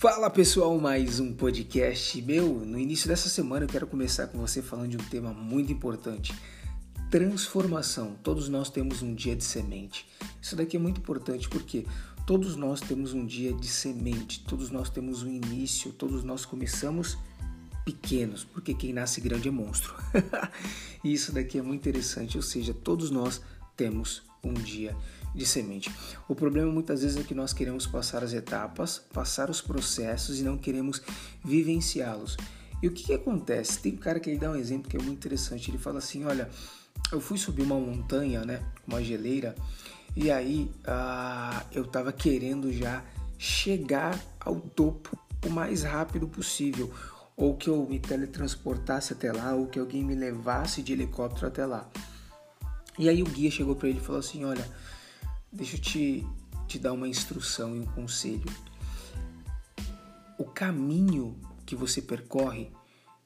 Fala pessoal, mais um podcast meu. No início dessa semana eu quero começar com você falando de um tema muito importante: transformação. Todos nós temos um dia de semente. Isso daqui é muito importante porque todos nós temos um dia de semente, todos nós temos um início, todos nós começamos pequenos, porque quem nasce grande é monstro. e isso daqui é muito interessante, ou seja, todos nós temos um dia de semente. O problema muitas vezes é que nós queremos passar as etapas, passar os processos e não queremos vivenciá-los. E o que, que acontece? Tem um cara que ele dá um exemplo que é muito interessante. Ele fala assim: Olha, eu fui subir uma montanha, né? Uma geleira, e aí ah, eu tava querendo já chegar ao topo o mais rápido possível. Ou que eu me teletransportasse até lá, ou que alguém me levasse de helicóptero até lá. E aí o guia chegou para ele e falou assim: Olha, deixa eu te, te dar uma instrução e um conselho. O caminho que você percorre,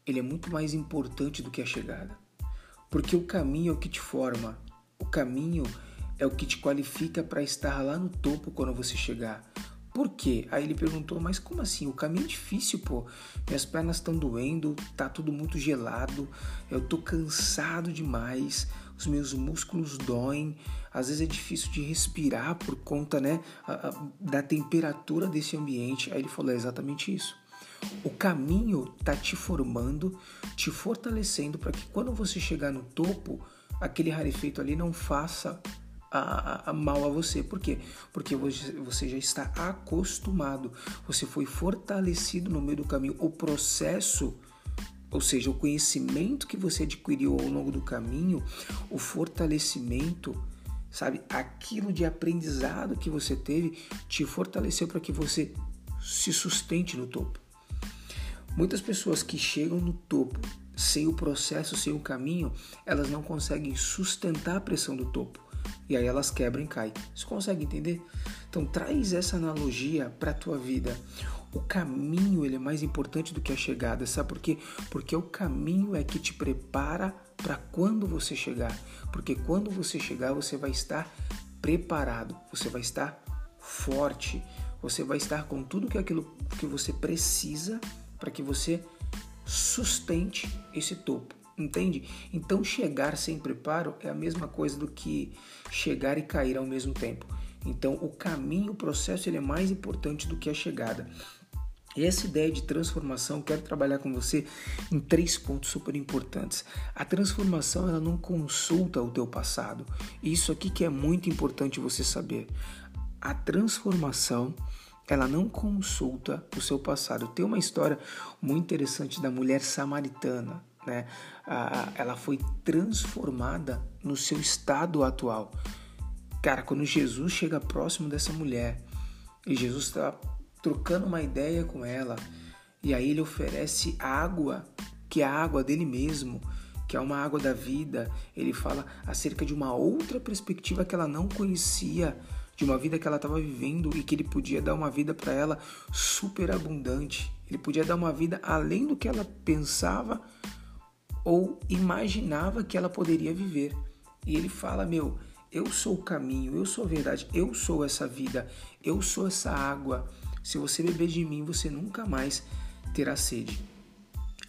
ele é muito mais importante do que a chegada. Porque o caminho é o que te forma. O caminho é o que te qualifica para estar lá no topo quando você chegar. Por quê? Aí ele perguntou, mas como assim? O caminho é difícil, pô. Minhas pernas estão doendo, tá tudo muito gelado, eu tô cansado demais, os meus músculos doem, às vezes é difícil de respirar por conta, né, da temperatura desse ambiente. Aí ele falou, é exatamente isso. O caminho tá te formando, te fortalecendo para que quando você chegar no topo, aquele rarefeito ali não faça a, a, mal a você. Por quê? Porque você já está acostumado, você foi fortalecido no meio do caminho. O processo, ou seja, o conhecimento que você adquiriu ao longo do caminho, o fortalecimento, sabe? Aquilo de aprendizado que você teve te fortaleceu para que você se sustente no topo. Muitas pessoas que chegam no topo sem o processo, sem o caminho, elas não conseguem sustentar a pressão do topo e aí elas quebram e caem. Você consegue entender? Então traz essa analogia para a tua vida. O caminho ele é mais importante do que a chegada, sabe por quê? Porque o caminho é que te prepara para quando você chegar. Porque quando você chegar, você vai estar preparado, você vai estar forte, você vai estar com tudo que aquilo que você precisa para que você sustente esse topo. Entende? Então chegar sem preparo é a mesma coisa do que chegar e cair ao mesmo tempo. Então o caminho, o processo, ele é mais importante do que a chegada. E essa ideia de transformação, quero trabalhar com você em três pontos super importantes. A transformação, ela não consulta o teu passado. Isso aqui que é muito importante você saber. A transformação, ela não consulta o seu passado. Tem uma história muito interessante da mulher samaritana né? ela foi transformada no seu estado atual. Cara, quando Jesus chega próximo dessa mulher e Jesus está trocando uma ideia com ela, e aí ele oferece água, que é a água dele mesmo, que é uma água da vida. Ele fala acerca de uma outra perspectiva que ela não conhecia, de uma vida que ela estava vivendo e que ele podia dar uma vida para ela super abundante. Ele podia dar uma vida além do que ela pensava ou imaginava que ela poderia viver. E ele fala: Meu, eu sou o caminho, eu sou a verdade, eu sou essa vida, eu sou essa água. Se você beber de mim, você nunca mais terá sede.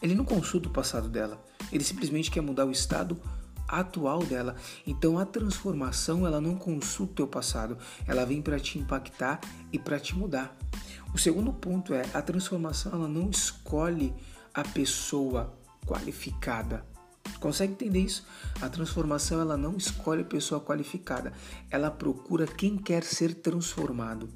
Ele não consulta o passado dela, ele simplesmente quer mudar o estado atual dela. Então a transformação ela não consulta o teu passado, ela vem para te impactar e para te mudar. O segundo ponto é a transformação ela não escolhe a pessoa qualificada. Consegue entender isso? A transformação ela não escolhe a pessoa qualificada, ela procura quem quer ser transformado.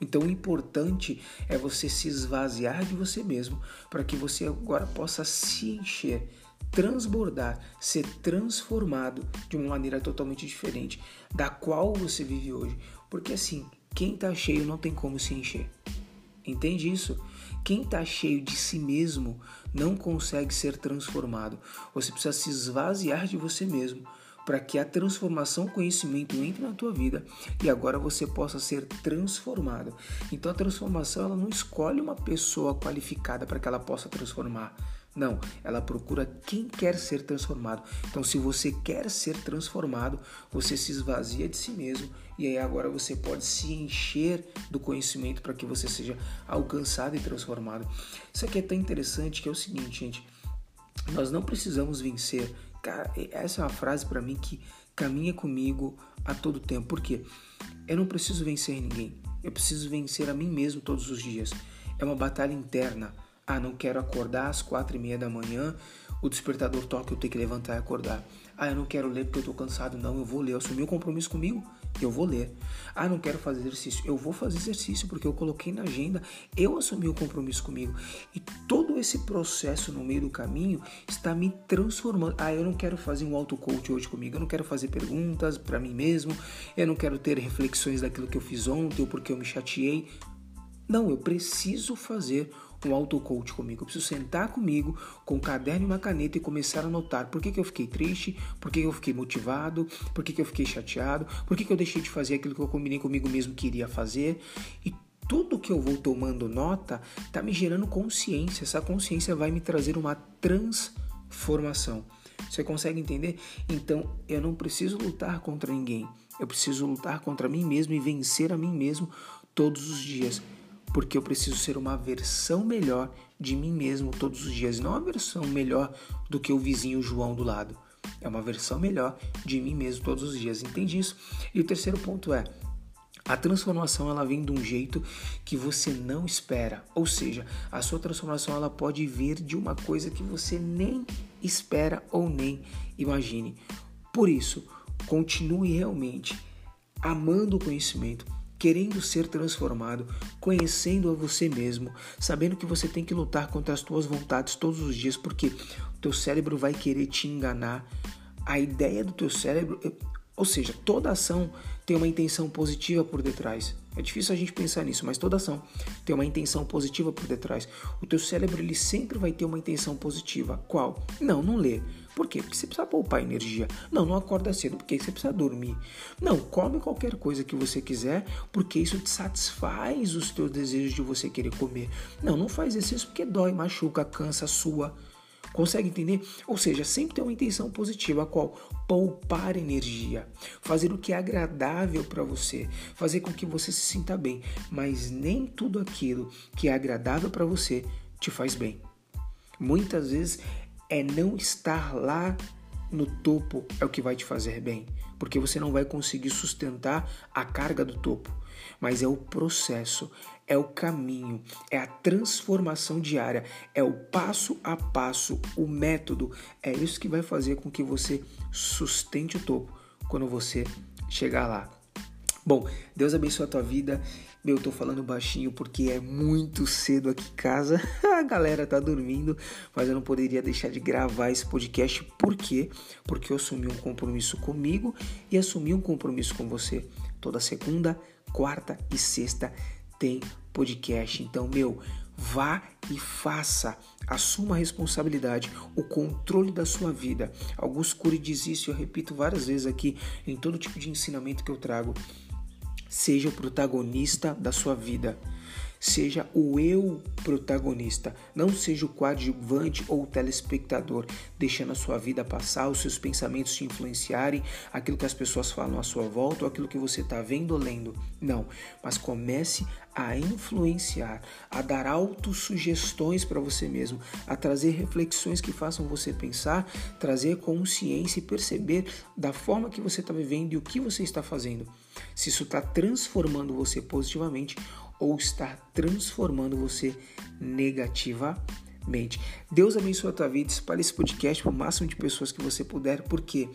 Então o importante é você se esvaziar de você mesmo para que você agora possa se encher, transbordar, ser transformado de uma maneira totalmente diferente da qual você vive hoje. Porque assim, quem está cheio não tem como se encher. Entende isso? Quem está cheio de si mesmo não consegue ser transformado. Você precisa se esvaziar de você mesmo para que a transformação, conhecimento entre na tua vida e agora você possa ser transformado. Então a transformação ela não escolhe uma pessoa qualificada para que ela possa transformar. Não, ela procura quem quer ser transformado. Então, se você quer ser transformado, você se esvazia de si mesmo e aí agora você pode se encher do conhecimento para que você seja alcançado e transformado. Isso aqui é tão interessante que é o seguinte, gente. Nós não precisamos vencer. Cara, essa é uma frase para mim que caminha comigo a todo tempo. Por quê? Eu não preciso vencer ninguém. Eu preciso vencer a mim mesmo todos os dias. É uma batalha interna. Ah, não quero acordar às quatro e meia da manhã, o despertador toca, eu tenho que levantar e acordar. Ah, eu não quero ler porque eu tô cansado. Não, eu vou ler. Eu assumi o um compromisso comigo, eu vou ler. Ah, não quero fazer exercício. Eu vou fazer exercício porque eu coloquei na agenda, eu assumi o compromisso comigo. E todo esse processo no meio do caminho está me transformando. Ah, eu não quero fazer um auto-coach hoje comigo. Eu não quero fazer perguntas para mim mesmo. Eu não quero ter reflexões daquilo que eu fiz ontem ou porque eu me chateei. Não, eu preciso fazer um auto-coach comigo. Eu preciso sentar comigo com um caderno e uma caneta e começar a anotar por que, que eu fiquei triste, por que, que eu fiquei motivado, por que, que eu fiquei chateado, por que, que eu deixei de fazer aquilo que eu combinei comigo mesmo que iria fazer. E tudo que eu vou tomando nota está me gerando consciência. Essa consciência vai me trazer uma transformação. Você consegue entender? Então eu não preciso lutar contra ninguém. Eu preciso lutar contra mim mesmo e vencer a mim mesmo todos os dias porque eu preciso ser uma versão melhor de mim mesmo todos os dias, não uma versão melhor do que o vizinho João do lado. É uma versão melhor de mim mesmo todos os dias. Entende isso? E o terceiro ponto é: a transformação ela vem de um jeito que você não espera, ou seja, a sua transformação ela pode vir de uma coisa que você nem espera ou nem imagine. Por isso, continue realmente amando o conhecimento, querendo ser transformado, conhecendo a você mesmo, sabendo que você tem que lutar contra as tuas vontades todos os dias, porque o teu cérebro vai querer te enganar. A ideia do teu cérebro, ou seja, toda ação tem uma intenção positiva por detrás. É difícil a gente pensar nisso, mas toda ação tem uma intenção positiva por detrás. O teu cérebro ele sempre vai ter uma intenção positiva. Qual? Não, não lê. Por quê? Porque você precisa poupar energia. Não, não acorda cedo, porque você precisa dormir. Não, come qualquer coisa que você quiser, porque isso te satisfaz os teus desejos de você querer comer. Não, não faz exercício porque dói, machuca, cansa, sua. Consegue entender? Ou seja, sempre tem uma intenção positiva, a qual poupar energia, fazer o que é agradável para você, fazer com que você se sinta bem, mas nem tudo aquilo que é agradável para você te faz bem. Muitas vezes é não estar lá no topo é o que vai te fazer bem, porque você não vai conseguir sustentar a carga do topo, mas é o processo, é o caminho, é a transformação diária, é o passo a passo, o método, é isso que vai fazer com que você sustente o topo quando você chegar lá. Bom, Deus abençoe a tua vida. Eu tô falando baixinho porque é muito cedo aqui em casa. A galera tá dormindo, mas eu não poderia deixar de gravar esse podcast. Por quê? Porque eu assumi um compromisso comigo e assumi um compromisso com você. Toda segunda, quarta e sexta tem podcast. Então, meu, vá e faça, assuma a responsabilidade, o controle da sua vida. Augusto Cury diz isso, eu repito várias vezes aqui em todo tipo de ensinamento que eu trago. Seja o protagonista da sua vida. Seja o eu protagonista, não seja o coadjuvante ou o telespectador, deixando a sua vida passar, os seus pensamentos te influenciarem, aquilo que as pessoas falam à sua volta ou aquilo que você está vendo ou lendo. Não, mas comece a influenciar, a dar autossugestões para você mesmo, a trazer reflexões que façam você pensar, trazer consciência e perceber da forma que você está vivendo e o que você está fazendo. Se isso está transformando você positivamente ou está transformando você negativamente. Deus abençoe a tua vida, espalhe esse podcast para o máximo de pessoas que você puder, porque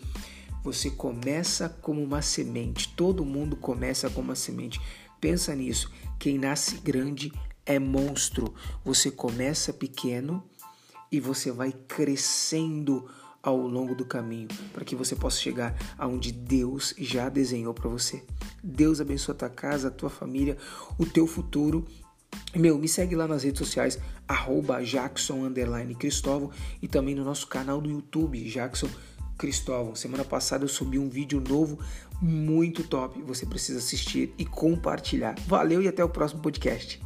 você começa como uma semente, todo mundo começa como uma semente. Pensa nisso, quem nasce grande é monstro. Você começa pequeno e você vai crescendo ao longo do caminho, para que você possa chegar aonde Deus já desenhou para você. Deus abençoe a tua casa, a tua família, o teu futuro. Meu, me segue lá nas redes sociais, arroba Jackson Cristóvão e também no nosso canal do YouTube, Jackson Cristóvão. Semana passada eu subi um vídeo novo muito top. Você precisa assistir e compartilhar. Valeu e até o próximo podcast.